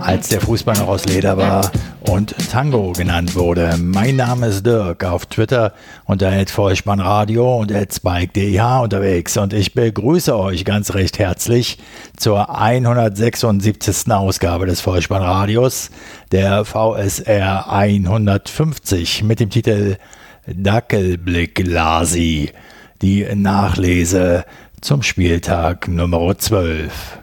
als der Fußball noch aus Leder war und Tango genannt wurde. Mein Name ist Dirk, auf Twitter unter Vollspannradio und spike.dh unterwegs und ich begrüße euch ganz recht herzlich zur 176. Ausgabe des Vollspannradios, der VSR 150 mit dem Titel Dackelblick Lasi, die Nachlese zum Spieltag Nummer 12.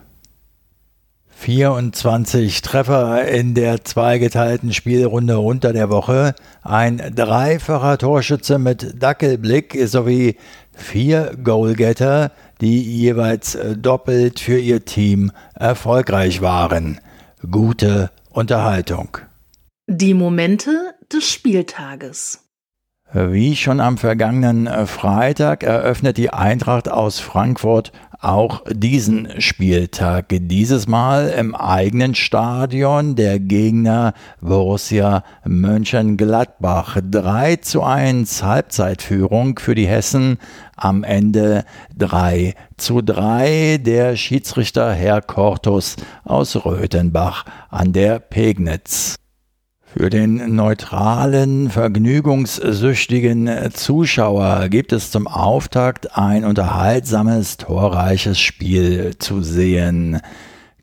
24 Treffer in der zweigeteilten Spielrunde unter der Woche, ein dreifacher Torschütze mit Dackelblick sowie vier Goalgetter, die jeweils doppelt für ihr Team erfolgreich waren. Gute Unterhaltung. Die Momente des Spieltages. Wie schon am vergangenen Freitag eröffnet die Eintracht aus Frankfurt auch diesen Spieltag. Dieses Mal im eigenen Stadion der Gegner Borussia Mönchengladbach. 3 zu 1 Halbzeitführung für die Hessen. Am Ende 3 zu 3 der Schiedsrichter Herr Kortus aus Röthenbach an der Pegnitz. Für den neutralen, vergnügungssüchtigen Zuschauer gibt es zum Auftakt ein unterhaltsames, torreiches Spiel zu sehen.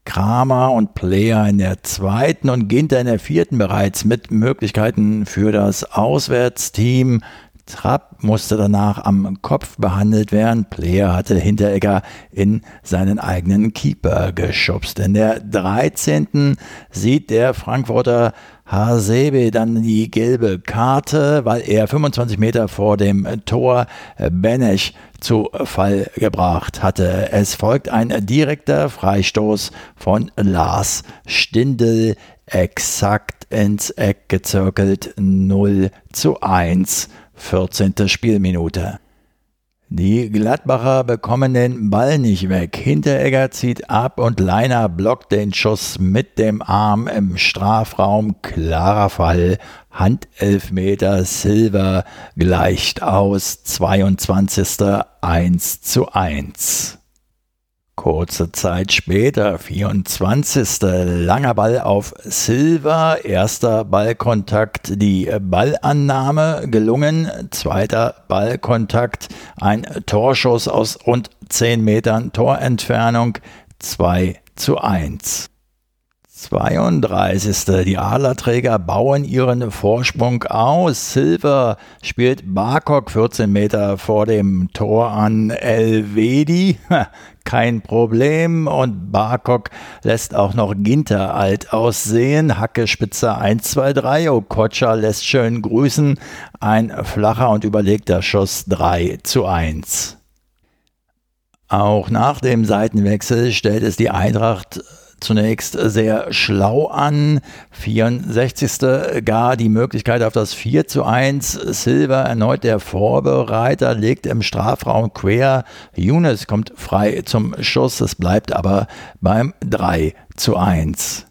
Kramer und Player in der zweiten und Ginter in der vierten bereits mit Möglichkeiten für das Auswärtsteam. Trapp musste danach am Kopf behandelt werden. Player hatte Hinteregger in seinen eigenen Keeper geschubst. In der 13. sieht der Frankfurter Hasebe dann die gelbe Karte, weil er 25 Meter vor dem Tor Benesch zu Fall gebracht hatte. Es folgt ein direkter Freistoß von Lars Stindl, exakt ins Eck gezirkelt 0 zu 1 14. Spielminute. Die Gladbacher bekommen den Ball nicht weg. Hinteregger zieht ab und Leiner blockt den Schuss mit dem Arm im Strafraum. Klarer Fall. Handelfmeter Silver gleicht aus. 22. 1 zu 1. Kurze Zeit später, 24. langer Ball auf Silver, erster Ballkontakt, die Ballannahme gelungen, zweiter Ballkontakt, ein Torschuss aus rund 10 Metern Torentfernung, 2 zu 1. 32. Die Adlerträger bauen ihren Vorsprung aus. Silver spielt Barkok 14 Meter vor dem Tor an Elvedi. Kein Problem. Und Barkok lässt auch noch Ginter alt aussehen. Hacke Spitze 1, 2, 3. Okocha lässt schön grüßen. Ein flacher und überlegter Schuss 3 zu 1. Auch nach dem Seitenwechsel stellt es die Eintracht zunächst sehr schlau an. 64. gar die Möglichkeit auf das 4 zu 1. Silver erneut der Vorbereiter, legt im Strafraum quer. Younes kommt frei zum Schuss. Es bleibt aber beim 3 zu 1.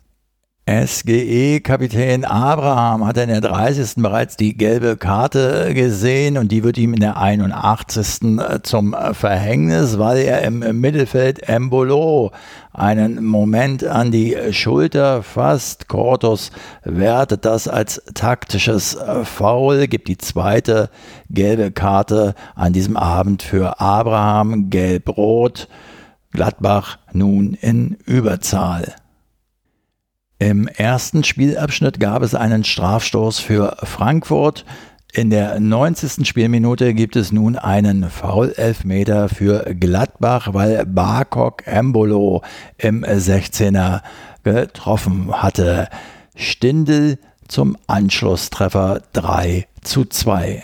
SGE-Kapitän Abraham hat in der 30. bereits die gelbe Karte gesehen und die wird ihm in der 81. zum Verhängnis, weil er im Mittelfeld Embolo einen Moment an die Schulter fasst. Cortus wertet das als taktisches Foul, gibt die zweite gelbe Karte an diesem Abend für Abraham, gelb-rot. Gladbach nun in Überzahl. Im ersten Spielabschnitt gab es einen Strafstoß für Frankfurt. In der 90. Spielminute gibt es nun einen Foul-Elfmeter für Gladbach, weil Barkok Embolo im 16er getroffen hatte. Stindel zum Anschlusstreffer 3 zu 2.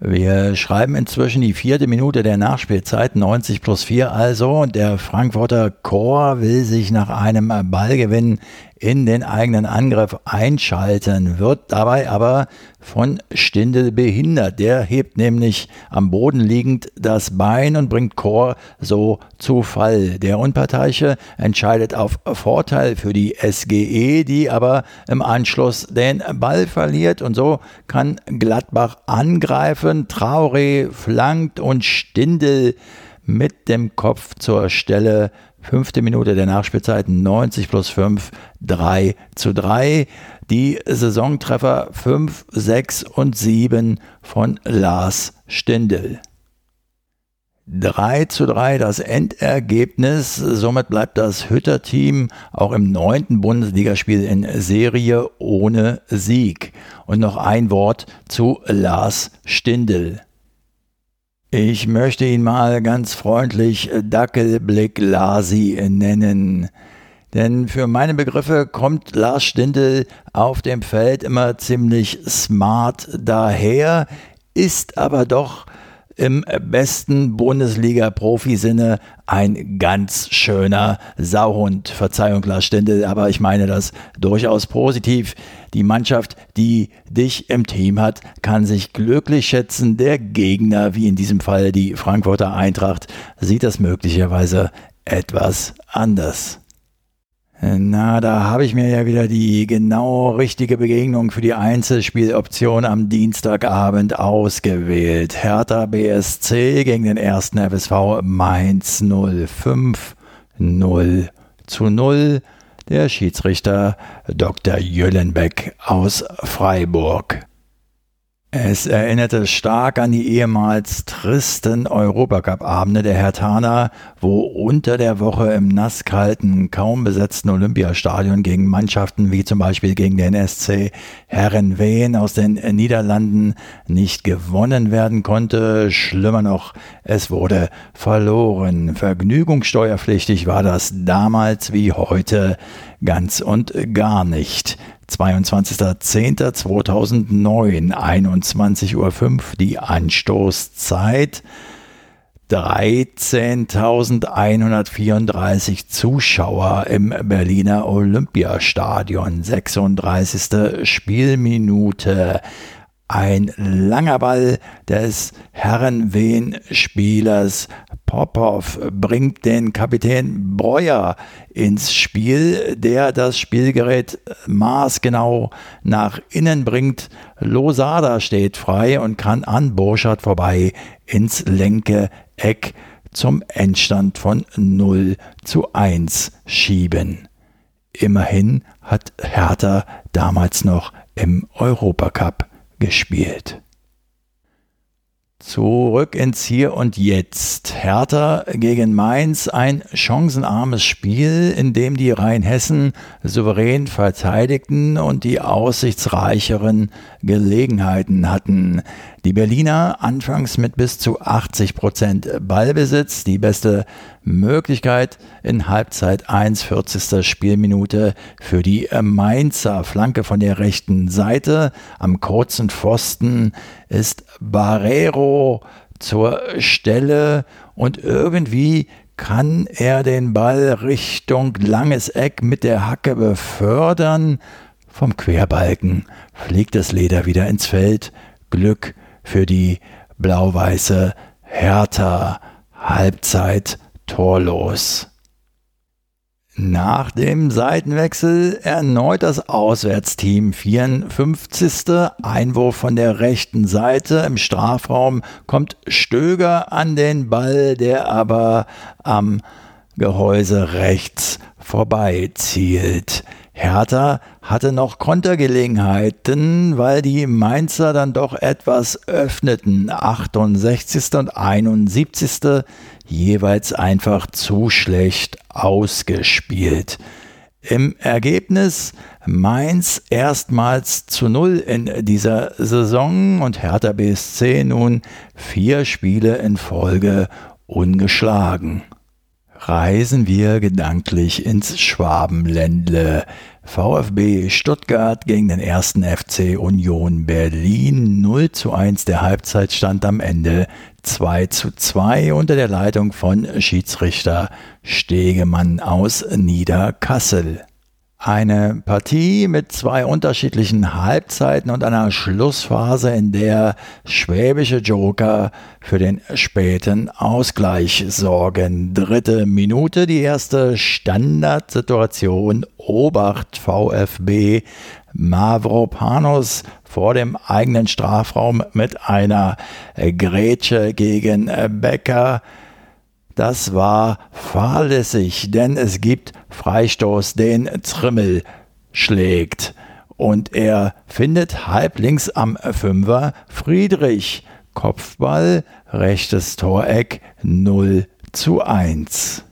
Wir schreiben inzwischen die vierte Minute der Nachspielzeit, 90 plus 4 also. Und der Frankfurter Chor will sich nach einem Ballgewinn in den eigenen Angriff einschalten, wird dabei aber von Stindel behindert. Der hebt nämlich am Boden liegend das Bein und bringt Chor so zu Fall. Der Unparteiche entscheidet auf Vorteil für die SGE, die aber im Anschluss den Ball verliert und so kann Gladbach angreifen. Traoré flankt und Stindel mit dem Kopf zur Stelle. Fünfte Minute der Nachspielzeit, 90 plus 5, 3 zu 3. Die Saisontreffer 5, 6 und 7 von Lars Stindl. 3 zu 3 das Endergebnis. Somit bleibt das Hütter-Team auch im neunten Bundesligaspiel in Serie ohne Sieg. Und noch ein Wort zu Lars Stindl. Ich möchte ihn mal ganz freundlich Dackelblick Lasi nennen. Denn für meine Begriffe kommt Lars Stindl auf dem Feld immer ziemlich smart daher, ist aber doch im besten Bundesliga-Profi-Sinne ein ganz schöner Sauhund. Verzeihung, Lars Stindl, aber ich meine das durchaus positiv. Die Mannschaft, die dich im Team hat, kann sich glücklich schätzen. Der Gegner, wie in diesem Fall die Frankfurter Eintracht, sieht das möglicherweise etwas anders. Na, da habe ich mir ja wieder die genau richtige Begegnung für die Einzelspieloption am Dienstagabend ausgewählt. Hertha BSC gegen den ersten FSV Mainz 05 0 zu 0. Der Schiedsrichter Dr. Jüllenbeck aus Freiburg. Es erinnerte stark an die ehemals tristen Europacup-Abende der Hertaner, wo unter der Woche im nasskalten, kaum besetzten Olympiastadion gegen Mannschaften wie zum Beispiel gegen den SC Herrenwehen aus den Niederlanden nicht gewonnen werden konnte. Schlimmer noch, es wurde verloren. Vergnügungssteuerpflichtig war das damals wie heute ganz und gar nicht. 22.10.2009, 21.05 Uhr die Anstoßzeit. 13.134 Zuschauer im Berliner Olympiastadion. 36. Spielminute. Ein langer Ball des Herrenwehen-Spielers Popov bringt den Kapitän Breuer ins Spiel, der das Spielgerät maßgenau nach innen bringt. Losada steht frei und kann an Burschard vorbei ins lenke Eck zum Endstand von 0 zu 1 schieben. Immerhin hat Hertha damals noch im Europacup gespielt. Zurück ins Hier und Jetzt. Hertha gegen Mainz, ein chancenarmes Spiel, in dem die Rheinhessen souverän verteidigten und die aussichtsreicheren Gelegenheiten hatten. Die Berliner anfangs mit bis zu 80 Prozent Ballbesitz, die beste Möglichkeit in Halbzeit 1, 40. Spielminute für die Mainzer Flanke von der rechten Seite. Am kurzen Pfosten ist Barrero zur Stelle und irgendwie kann er den Ball Richtung langes Eck mit der Hacke befördern. Vom Querbalken fliegt das Leder wieder ins Feld. Glück für die blau-weiße Hertha. Halbzeit torlos. Nach dem Seitenwechsel erneut das Auswärtsteam. 54. Einwurf von der rechten Seite. Im Strafraum kommt Stöger an den Ball, der aber am Gehäuse rechts vorbei zielt. Hertha hatte noch Kontergelegenheiten, weil die Mainzer dann doch etwas öffneten. 68. und 71. jeweils einfach zu schlecht ausgespielt. Im Ergebnis Mainz erstmals zu null in dieser Saison und Hertha BSC nun vier Spiele in Folge ungeschlagen reisen wir gedanklich ins Schwabenländle. VfB Stuttgart gegen den ersten FC Union Berlin 0 zu 1. Der Halbzeitstand am Ende 2 zu 2 unter der Leitung von Schiedsrichter Stegemann aus Niederkassel. Eine Partie mit zwei unterschiedlichen Halbzeiten und einer Schlussphase, in der schwäbische Joker für den späten Ausgleich sorgen. Dritte Minute, die erste Standardsituation. Obacht VfB Mavropanos vor dem eigenen Strafraum mit einer Grätsche gegen Becker. Das war fahrlässig, denn es gibt Freistoß, den Trimmel schlägt. Und er findet halblinks am Fünfer Friedrich. Kopfball, rechtes Toreck 0 zu 1.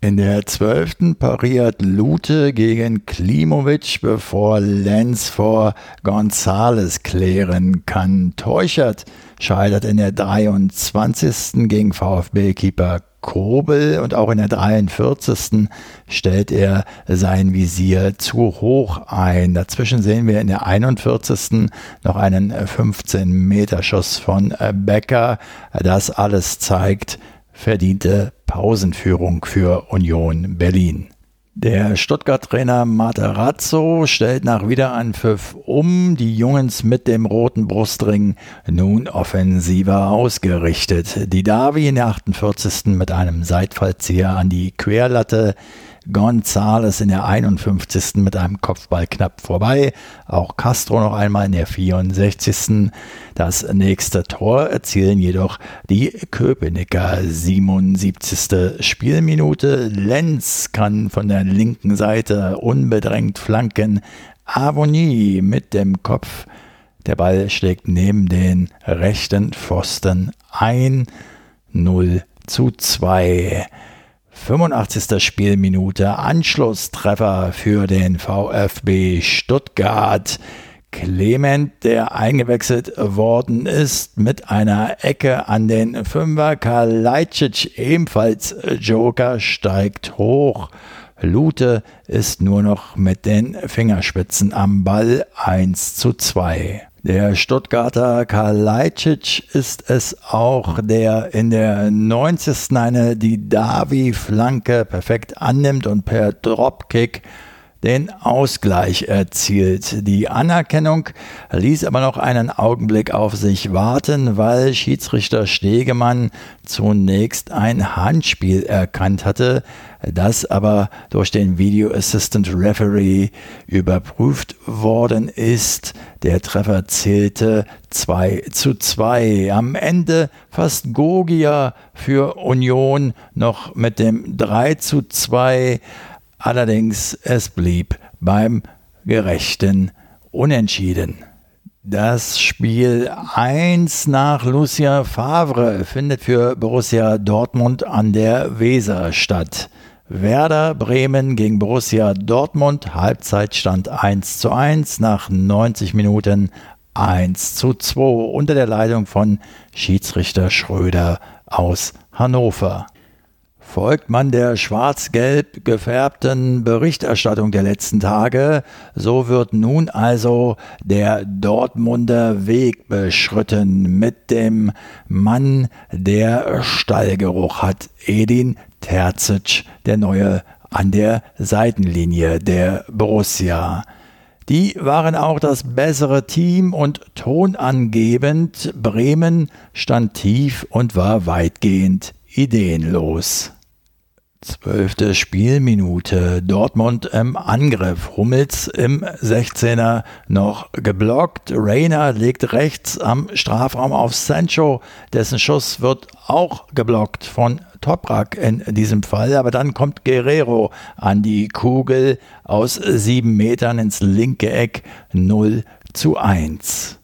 In der zwölften pariert Lute gegen Klimovic, bevor Lenz vor Gonzales klären kann. Teuchert scheitert in der 23. gegen VfB-Keeper Kobel und auch in der 43. stellt er sein Visier zu hoch ein. Dazwischen sehen wir in der 41. noch einen 15-Meter-Schuss von Becker. Das alles zeigt verdiente Pausenführung für Union Berlin. Der Stuttgart-Trainer Materazzo stellt nach Wiederanpfiff um, die Jungs mit dem roten Brustring nun offensiver ausgerichtet. Die Davi in der 48. mit einem Seitfallzieher an die Querlatte, Gonzales in der 51. mit einem Kopfball knapp vorbei. Auch Castro noch einmal in der 64. Das nächste Tor erzielen jedoch die Köpenicker 77. Spielminute. Lenz kann von der linken Seite unbedrängt flanken. Avonie mit dem Kopf. Der Ball schlägt neben den rechten Pfosten ein. 0 zu 2. 85. Spielminute Anschlusstreffer für den VfB Stuttgart. Clement, der eingewechselt worden ist, mit einer Ecke an den Fünfer. Kalajdzic, ebenfalls Joker, steigt hoch. Lute ist nur noch mit den Fingerspitzen am Ball 1 zu 2. Der Stuttgarter Kalajdzic ist es auch, der in der 90. eine die Davi-Flanke perfekt annimmt und per Dropkick den Ausgleich erzielt. Die Anerkennung ließ aber noch einen Augenblick auf sich warten, weil Schiedsrichter Stegemann zunächst ein Handspiel erkannt hatte, das aber durch den Video Assistant Referee überprüft worden ist. Der Treffer zählte 2 zu 2. Am Ende fast Gogia für Union noch mit dem 3 zu 2 Allerdings es blieb beim gerechten Unentschieden. Das Spiel 1 nach Lucia Favre findet für Borussia Dortmund an der Weser statt. Werder Bremen gegen Borussia Dortmund, Halbzeitstand 1 zu 1, nach 90 Minuten 1 zu 2 unter der Leitung von Schiedsrichter Schröder aus Hannover. Folgt man der schwarz-gelb gefärbten Berichterstattung der letzten Tage, so wird nun also der Dortmunder Weg beschritten mit dem Mann, der Stallgeruch hat, Edin Terzic, der neue an der Seitenlinie der Borussia. Die waren auch das bessere Team und tonangebend. Bremen stand tief und war weitgehend ideenlos. Zwölfte Spielminute. Dortmund im Angriff. Hummels im 16er noch geblockt. Reiner legt rechts am Strafraum auf Sancho. Dessen Schuss wird auch geblockt von Toprak in diesem Fall. Aber dann kommt Guerrero an die Kugel aus sieben Metern ins linke Eck 0 zu 1.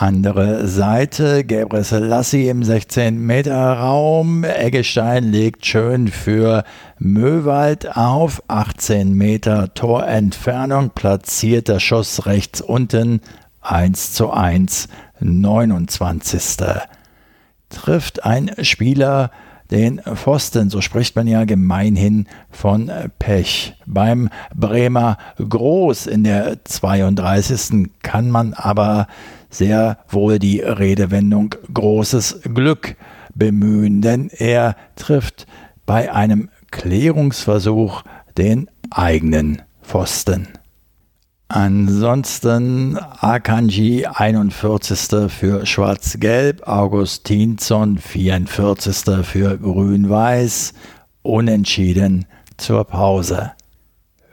Andere Seite, Gabriel Selassie im 16-Meter-Raum. Eggestein legt schön für Möwald auf. 18 Meter Torentfernung, platziert der Schuss rechts unten. 1 zu 1, 29. Trifft ein Spieler den Pfosten, so spricht man ja gemeinhin von Pech. Beim Bremer Groß in der 32. kann man aber sehr wohl die Redewendung großes Glück bemühen, denn er trifft bei einem Klärungsversuch den eigenen Pfosten. Ansonsten Akanji 41. für Schwarz-Gelb, Augustinsson 44. für Grün-Weiß, Unentschieden zur Pause.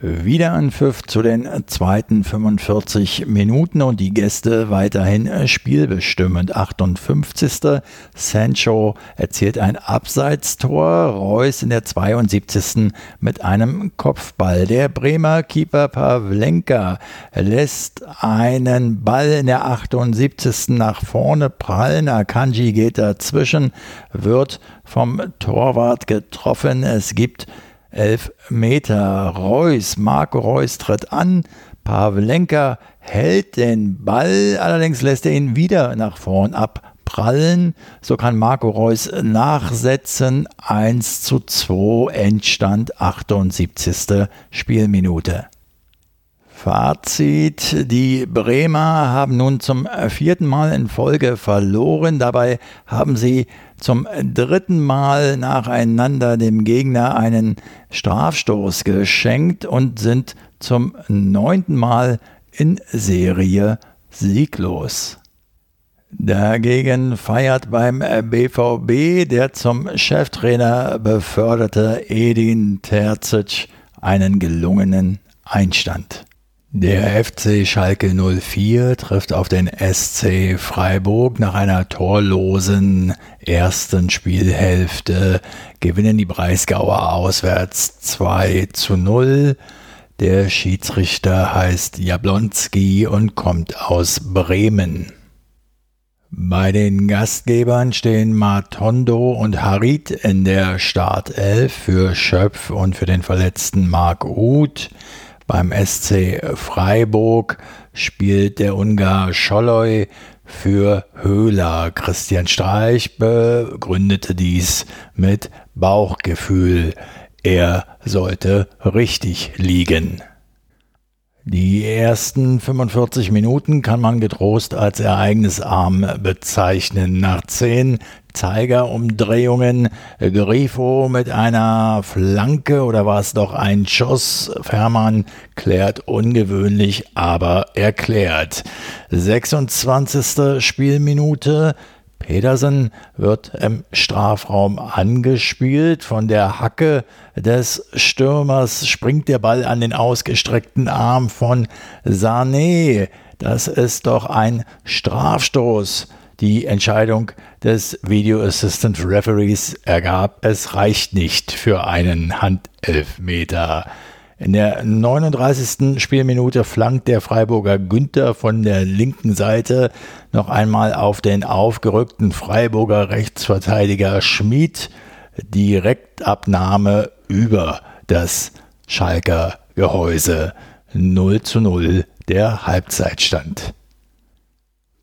Wieder ein Pfiff zu den zweiten 45 Minuten und die Gäste weiterhin spielbestimmend. 58. Sancho erzielt ein Abseitstor, Reus in der 72. mit einem Kopfball. Der Bremer Keeper Pavlenka lässt einen Ball in der 78. nach vorne prallen. Akanji geht dazwischen, wird vom Torwart getroffen. Es gibt elf Meter. Reus, Marco Reus tritt an. Pavlenka hält den Ball, allerdings lässt er ihn wieder nach vorn abprallen. So kann Marco Reus nachsetzen. 1 zu 2, Endstand 78. Spielminute. Fazit, die Bremer haben nun zum vierten Mal in Folge verloren. Dabei haben sie zum dritten Mal nacheinander dem Gegner einen Strafstoß geschenkt und sind zum neunten Mal in Serie sieglos. Dagegen feiert beim BVB der zum Cheftrainer beförderte Edin Terzic einen gelungenen Einstand. Der FC Schalke 04 trifft auf den SC Freiburg nach einer torlosen ersten Spielhälfte. Gewinnen die Breisgauer auswärts 2 zu 0. Der Schiedsrichter heißt Jablonski und kommt aus Bremen. Bei den Gastgebern stehen Matondo und Harit in der Startelf für Schöpf und für den verletzten Marc Uth. Beim SC Freiburg spielt der Ungar Scholloy für Höhler. Christian Streich begründete dies mit Bauchgefühl. Er sollte richtig liegen. Die ersten 45 Minuten kann man getrost als ereignisarm bezeichnen. Nach zehn Zeigerumdrehungen Grifo mit einer Flanke oder war es doch ein Schuss? Fährmann klärt ungewöhnlich, aber erklärt. 26. Spielminute Pedersen wird im Strafraum angespielt. Von der Hacke des Stürmers springt der Ball an den ausgestreckten Arm von Sané. Das ist doch ein Strafstoß. Die Entscheidung des Video Assistant Referees ergab, es reicht nicht für einen Handelfmeter. In der 39. Spielminute flankt der Freiburger Günther von der linken Seite noch einmal auf den aufgerückten Freiburger Rechtsverteidiger Schmid. Direktabnahme über das Schalker Gehäuse. 0 zu 0 der Halbzeitstand.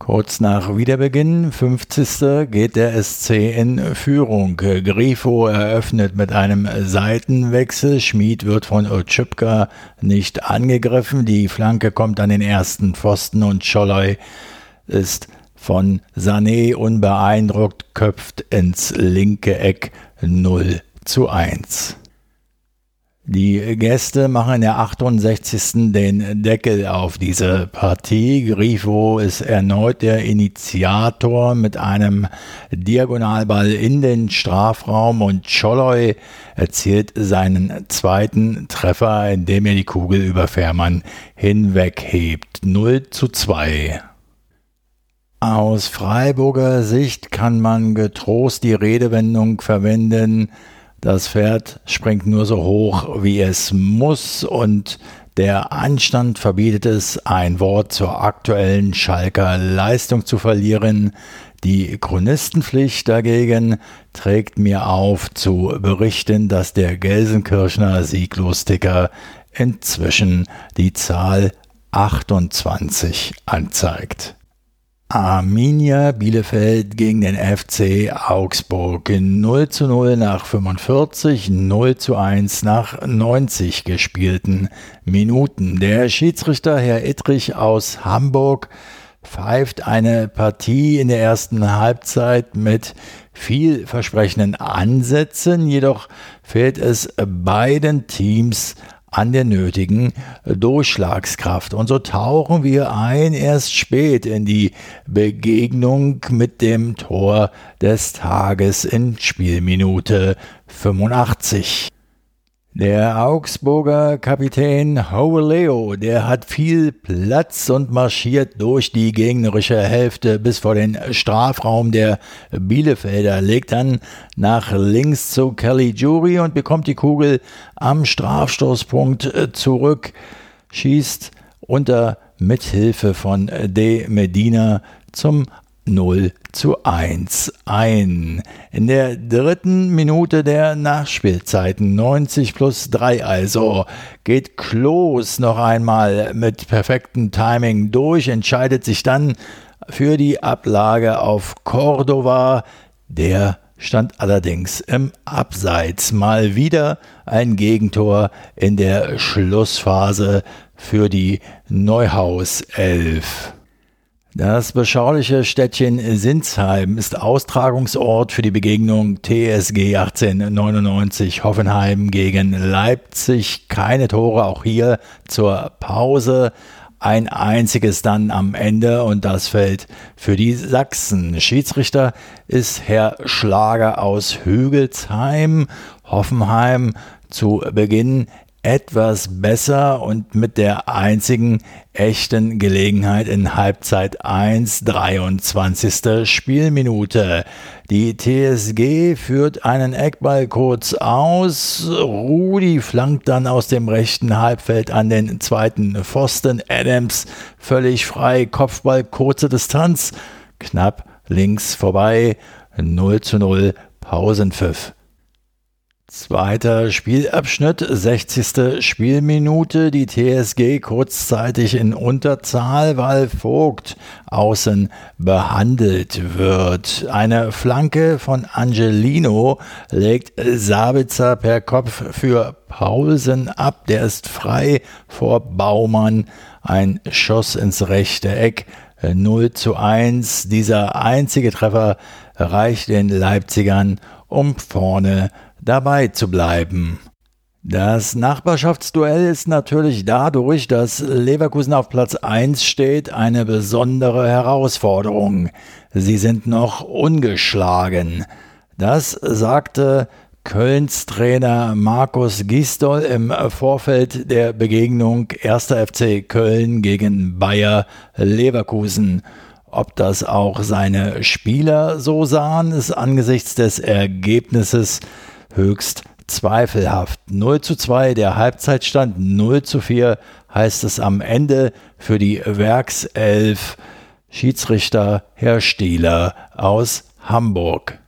Kurz nach Wiederbeginn, 50. geht der SC in Führung. Grifo eröffnet mit einem Seitenwechsel. Schmid wird von Otschipka nicht angegriffen. Die Flanke kommt an den ersten Pfosten und Scholloy ist von Sané unbeeindruckt, köpft ins linke Eck 0 zu 1. Die Gäste machen in der 68. den Deckel auf diese Partie. Grifo ist erneut der Initiator mit einem Diagonalball in den Strafraum und Scholloy erzielt seinen zweiten Treffer, indem er die Kugel über Fährmann hinweghebt. 0 zu 2. Aus Freiburger Sicht kann man getrost die Redewendung verwenden, das Pferd springt nur so hoch, wie es muss und der Anstand verbietet es, ein Wort zur aktuellen Schalker Leistung zu verlieren. Die Chronistenpflicht dagegen trägt mir auf zu berichten, dass der Gelsenkirchner Sieglosticker inzwischen die Zahl 28 anzeigt. Arminia Bielefeld gegen den FC Augsburg. 0 zu 0 nach 45, 0 zu 1 nach 90 gespielten Minuten. Der Schiedsrichter Herr Ittrich aus Hamburg pfeift eine Partie in der ersten Halbzeit mit vielversprechenden Ansätzen, jedoch fehlt es beiden Teams an der nötigen Durchschlagskraft. Und so tauchen wir ein erst spät in die Begegnung mit dem Tor des Tages in Spielminute 85. Der Augsburger Kapitän Leo, der hat viel Platz und marschiert durch die gegnerische Hälfte bis vor den Strafraum der Bielefelder, legt dann nach links zu Kelly Jury und bekommt die Kugel am Strafstoßpunkt äh, zurück, schießt unter Mithilfe von De Medina zum 0 zu 1 ein. In der dritten Minute der Nachspielzeiten, 90 plus 3 also, geht Klos noch einmal mit perfektem Timing durch, entscheidet sich dann für die Ablage auf Cordova. Der stand allerdings im Abseits. Mal wieder ein Gegentor in der Schlussphase für die Neuhaus 11. Das beschauliche Städtchen Sinsheim ist Austragungsort für die Begegnung TSG 1899 Hoffenheim gegen Leipzig. Keine Tore auch hier zur Pause. Ein einziges dann am Ende und das fällt für die Sachsen. Schiedsrichter ist Herr Schlager aus Hügelsheim. Hoffenheim zu Beginn etwas besser und mit der einzigen echten Gelegenheit in Halbzeit 1, 23. Spielminute. Die TSG führt einen Eckball kurz aus. Rudi flankt dann aus dem rechten Halbfeld an den zweiten Pfosten. Adams völlig frei. Kopfball kurze Distanz. Knapp links vorbei. 0 zu 0 Pausenpfiff. Zweiter Spielabschnitt, 60. Spielminute, die TSG kurzzeitig in Unterzahl, weil Vogt außen behandelt wird. Eine Flanke von Angelino legt Sabitzer per Kopf für Paulsen ab, der ist frei vor Baumann. Ein Schuss ins rechte Eck, 0 zu 1. Dieser einzige Treffer reicht den Leipzigern, um vorne dabei zu bleiben. Das Nachbarschaftsduell ist natürlich dadurch, dass Leverkusen auf Platz 1 steht, eine besondere Herausforderung. Sie sind noch ungeschlagen. Das sagte Kölns Trainer Markus Gisdol im Vorfeld der Begegnung 1. FC Köln gegen Bayer Leverkusen. Ob das auch seine Spieler so sahen, ist angesichts des Ergebnisses höchst zweifelhaft. 0 zu 2, der Halbzeitstand 0 zu 4 heißt es am Ende für die Werkself Schiedsrichter Herr Stieler aus Hamburg.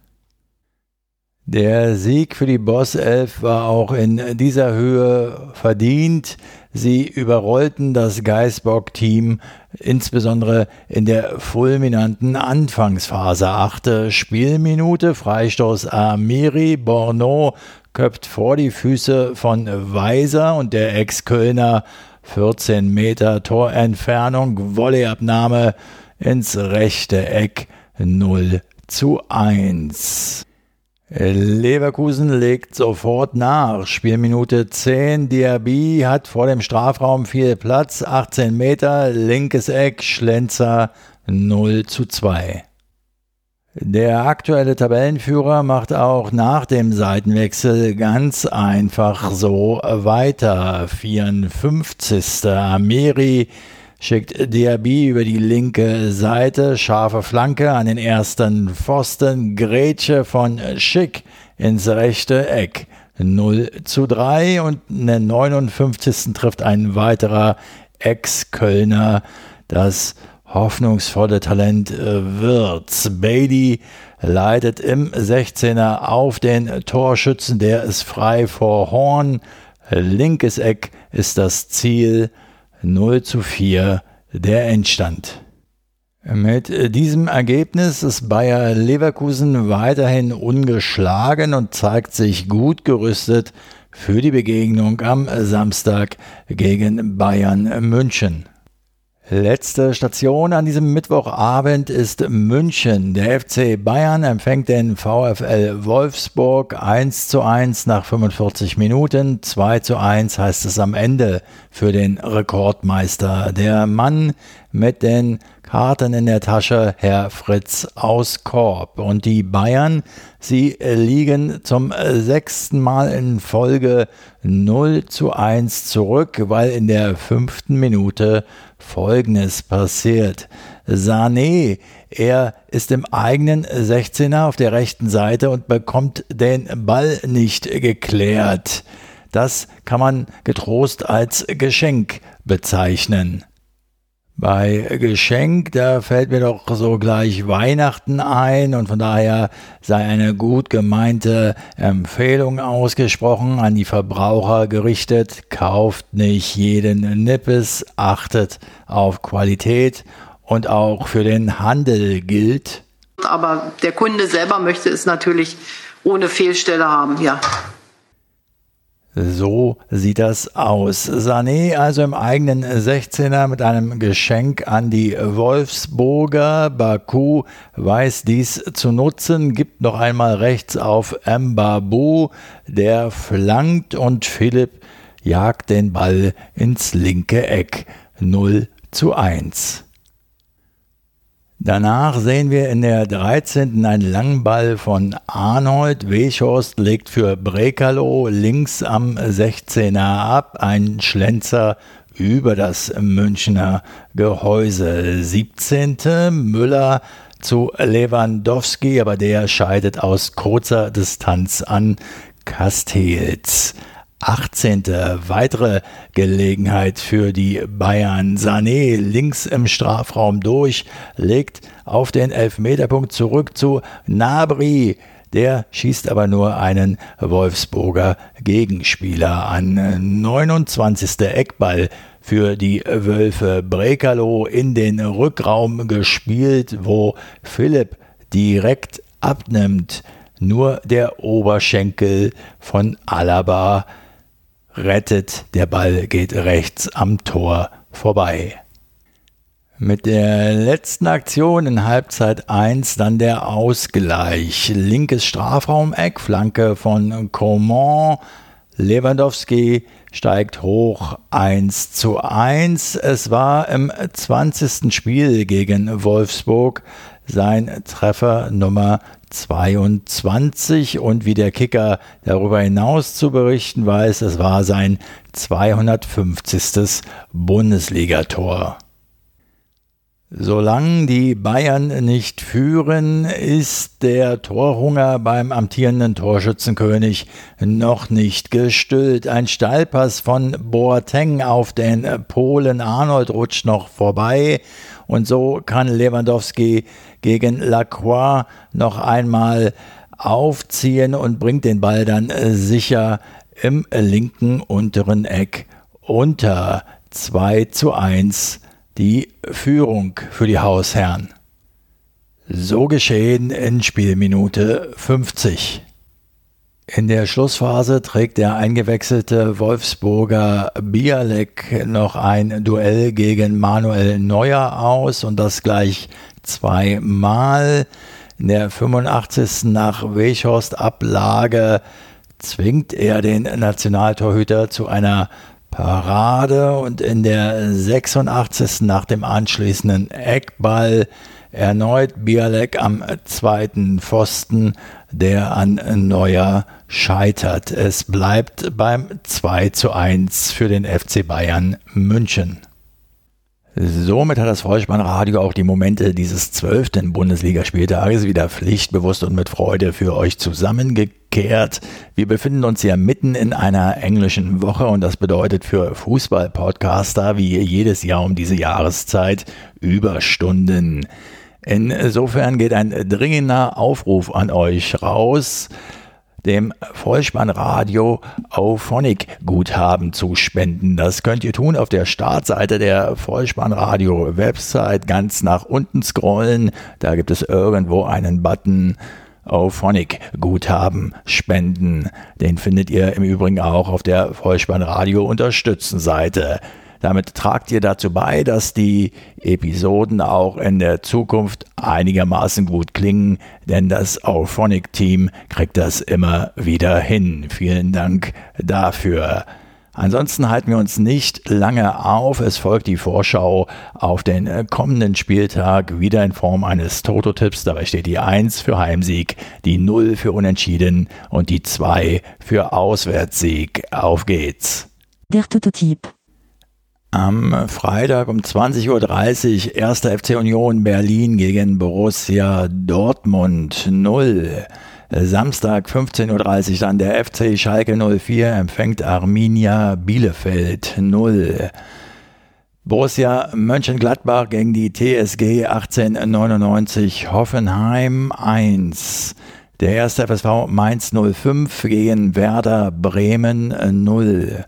Der Sieg für die Boss Elf war auch in dieser Höhe verdient. Sie überrollten das Geisbock-Team insbesondere in der fulminanten Anfangsphase. Achte Spielminute, Freistoß Amiri, Borneau köpft vor die Füße von Weiser und der Ex-Kölner 14 Meter Torentfernung, Volleyabnahme ins rechte Eck 0 zu 1. Leverkusen legt sofort nach. Spielminute 10. Diaby hat vor dem Strafraum viel Platz. 18 Meter, linkes Eck, Schlenzer 0 zu 2. Der aktuelle Tabellenführer macht auch nach dem Seitenwechsel ganz einfach so weiter. 54. Amiri schickt Diaby über die linke Seite, scharfe Flanke an den ersten Pfosten, Grätsche von Schick ins rechte Eck. 0 zu 3 und in der 59. trifft ein weiterer Ex-Kölner das hoffnungsvolle Talent äh, Wirtz. Bailey leitet im 16er auf den Torschützen, der ist frei vor Horn. Linkes Eck ist das Ziel. 0 zu 4 der Endstand. Mit diesem Ergebnis ist Bayer Leverkusen weiterhin ungeschlagen und zeigt sich gut gerüstet für die Begegnung am Samstag gegen Bayern München. Letzte Station an diesem Mittwochabend ist München. Der FC Bayern empfängt den VfL Wolfsburg 1 zu 1 nach 45 Minuten. 2 zu 1 heißt es am Ende für den Rekordmeister. Der Mann mit den Karten in der Tasche, Herr Fritz aus Korb. Und die Bayern, sie liegen zum sechsten Mal in Folge 0 zu 1 zurück, weil in der fünften Minute Folgendes passiert. Sané, er ist im eigenen 16er auf der rechten Seite und bekommt den Ball nicht geklärt. Das kann man getrost als Geschenk bezeichnen. Bei Geschenk, da fällt mir doch so gleich Weihnachten ein und von daher sei eine gut gemeinte Empfehlung ausgesprochen an die Verbraucher gerichtet. Kauft nicht jeden Nippes, achtet auf Qualität und auch für den Handel gilt. Aber der Kunde selber möchte es natürlich ohne Fehlstelle haben, ja. So sieht das aus. Sané also im eigenen 16er mit einem Geschenk an die Wolfsburger. Baku weiß dies zu nutzen, gibt noch einmal rechts auf Mbabu, der flankt und Philipp jagt den Ball ins linke Eck. 0 zu 1. Danach sehen wir in der 13. einen Langball von Arnold. Weschhorst legt für Brekalo links am 16er ab. Ein Schlenzer über das Münchner Gehäuse. 17. Müller zu Lewandowski, aber der scheidet aus kurzer Distanz an Castells. 18. weitere Gelegenheit für die Bayern. Sané links im Strafraum durch, legt auf den Elfmeterpunkt zurück zu Nabri. Der schießt aber nur einen Wolfsburger Gegenspieler an. 29. Eckball für die Wölfe. Brekalo in den Rückraum gespielt, wo Philipp direkt abnimmt. Nur der Oberschenkel von Alaba rettet, der Ball geht rechts am Tor vorbei. Mit der letzten Aktion in Halbzeit 1 dann der Ausgleich. Linkes Strafraumeck, Flanke von Coman. Lewandowski steigt hoch 1 zu 1. Es war im 20. Spiel gegen Wolfsburg sein Treffer Nummer 22 und wie der Kicker darüber hinaus zu berichten weiß, es war sein 250. Bundesligator. Solange die Bayern nicht führen, ist der Torhunger beim amtierenden Torschützenkönig noch nicht gestillt. Ein Steilpass von Boateng auf den Polen Arnold rutscht noch vorbei und so kann Lewandowski gegen Lacroix noch einmal aufziehen und bringt den Ball dann sicher im linken unteren Eck unter 2 zu 1 die Führung für die Hausherren. So geschehen in Spielminute 50. In der Schlussphase trägt der eingewechselte Wolfsburger Bialek noch ein Duell gegen Manuel Neuer aus und das gleich zweimal. In der 85. nach Weghorst Ablage zwingt er den Nationaltorhüter zu einer Parade und in der 86. nach dem anschließenden Eckball erneut Bialek am zweiten Pfosten, der an Neuer scheitert. Es bleibt beim 2 zu 1 für den FC Bayern München. Somit hat das Vollspannradio auch die Momente dieses zwölften Bundesligaspieltages wieder pflichtbewusst und mit Freude für euch zusammengekehrt. Wir befinden uns ja mitten in einer englischen Woche und das bedeutet für Fußball-Podcaster wie jedes Jahr um diese Jahreszeit Überstunden. Insofern geht ein dringender Aufruf an euch raus dem Vollspannradio Auphonic Guthaben zu spenden. Das könnt ihr tun auf der Startseite der Vollspannradio Website ganz nach unten scrollen. Da gibt es irgendwo einen Button Auphonic Guthaben spenden. Den findet ihr im Übrigen auch auf der Vollspannradio Unterstützen Seite. Damit tragt ihr dazu bei, dass die Episoden auch in der Zukunft einigermaßen gut klingen, denn das Auphonic-Team kriegt das immer wieder hin. Vielen Dank dafür. Ansonsten halten wir uns nicht lange auf. Es folgt die Vorschau auf den kommenden Spieltag wieder in Form eines Toto-Tipps. Dabei steht die 1 für Heimsieg, die 0 für Unentschieden und die 2 für Auswärtssieg. Auf geht's. Der Toto-Tipp. Am Freitag um 20.30 Uhr 1. FC Union Berlin gegen Borussia Dortmund 0. Samstag 15.30 Uhr dann der FC Schalke 04 empfängt Arminia Bielefeld 0. Borussia Mönchengladbach gegen die TSG 1899 Hoffenheim 1. Der erste FSV Mainz 05 gegen Werder Bremen 0.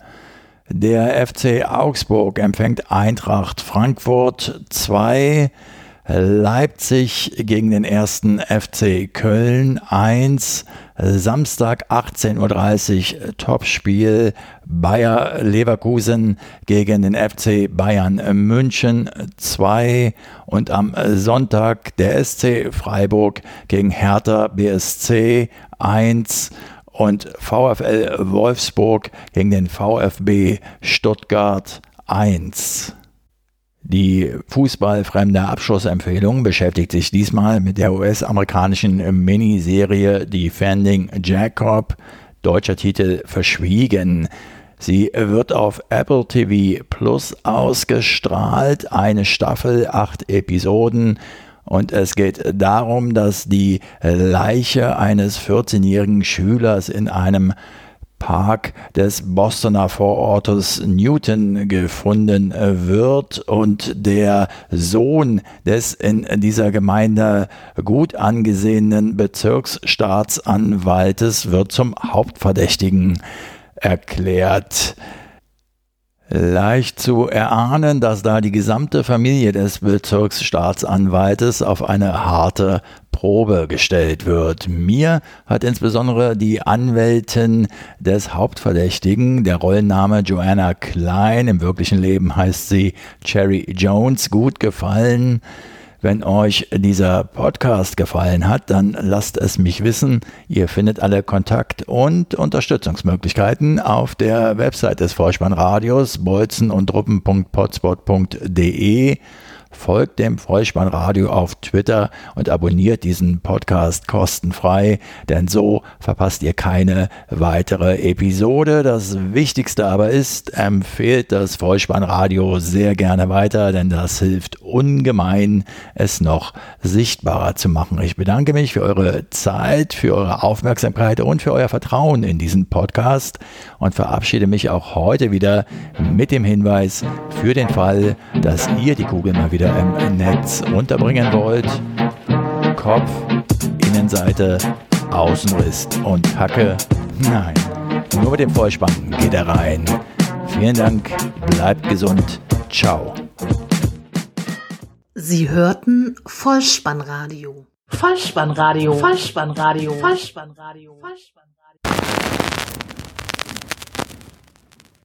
Der FC Augsburg empfängt Eintracht Frankfurt 2. Leipzig gegen den ersten FC Köln 1. Samstag 18.30 Uhr Topspiel Bayer Leverkusen gegen den FC Bayern München 2 und am Sonntag der SC Freiburg gegen Hertha BSC 1 und VfL Wolfsburg gegen den VfB Stuttgart 1. Die fußballfremde Abschlussempfehlung beschäftigt sich diesmal mit der US-amerikanischen Miniserie Defending Jacob, deutscher Titel Verschwiegen. Sie wird auf Apple TV Plus ausgestrahlt, eine Staffel, acht Episoden. Und es geht darum, dass die Leiche eines 14-jährigen Schülers in einem Park des Bostoner Vorortes Newton gefunden wird und der Sohn des in dieser Gemeinde gut angesehenen Bezirksstaatsanwaltes wird zum Hauptverdächtigen erklärt. Leicht zu erahnen, dass da die gesamte Familie des Bezirksstaatsanwaltes auf eine harte Probe gestellt wird. Mir hat insbesondere die Anwältin des Hauptverdächtigen, der Rollenname Joanna Klein, im wirklichen Leben heißt sie Cherry Jones, gut gefallen. Wenn euch dieser Podcast gefallen hat, dann lasst es mich wissen. Ihr findet alle Kontakt- und Unterstützungsmöglichkeiten auf der Website des Vorspannradios bolzen und folgt dem Vollspannradio auf Twitter und abonniert diesen Podcast kostenfrei, denn so verpasst ihr keine weitere Episode. Das Wichtigste aber ist, empfehlt das Vollspannradio sehr gerne weiter, denn das hilft ungemein, es noch sichtbarer zu machen. Ich bedanke mich für eure Zeit, für eure Aufmerksamkeit und für euer Vertrauen in diesen Podcast und verabschiede mich auch heute wieder mit dem Hinweis für den Fall, dass ihr die Kugel mal wieder im Netz unterbringen wollt. Kopf, Innenseite, Außenriss und Hacke. Nein, nur mit dem Vollspann geht er rein. Vielen Dank, bleibt gesund, ciao. Sie hörten Vollspannradio. Vollspannradio. Vollspannradio. Vollspannradio. Vollspannradio.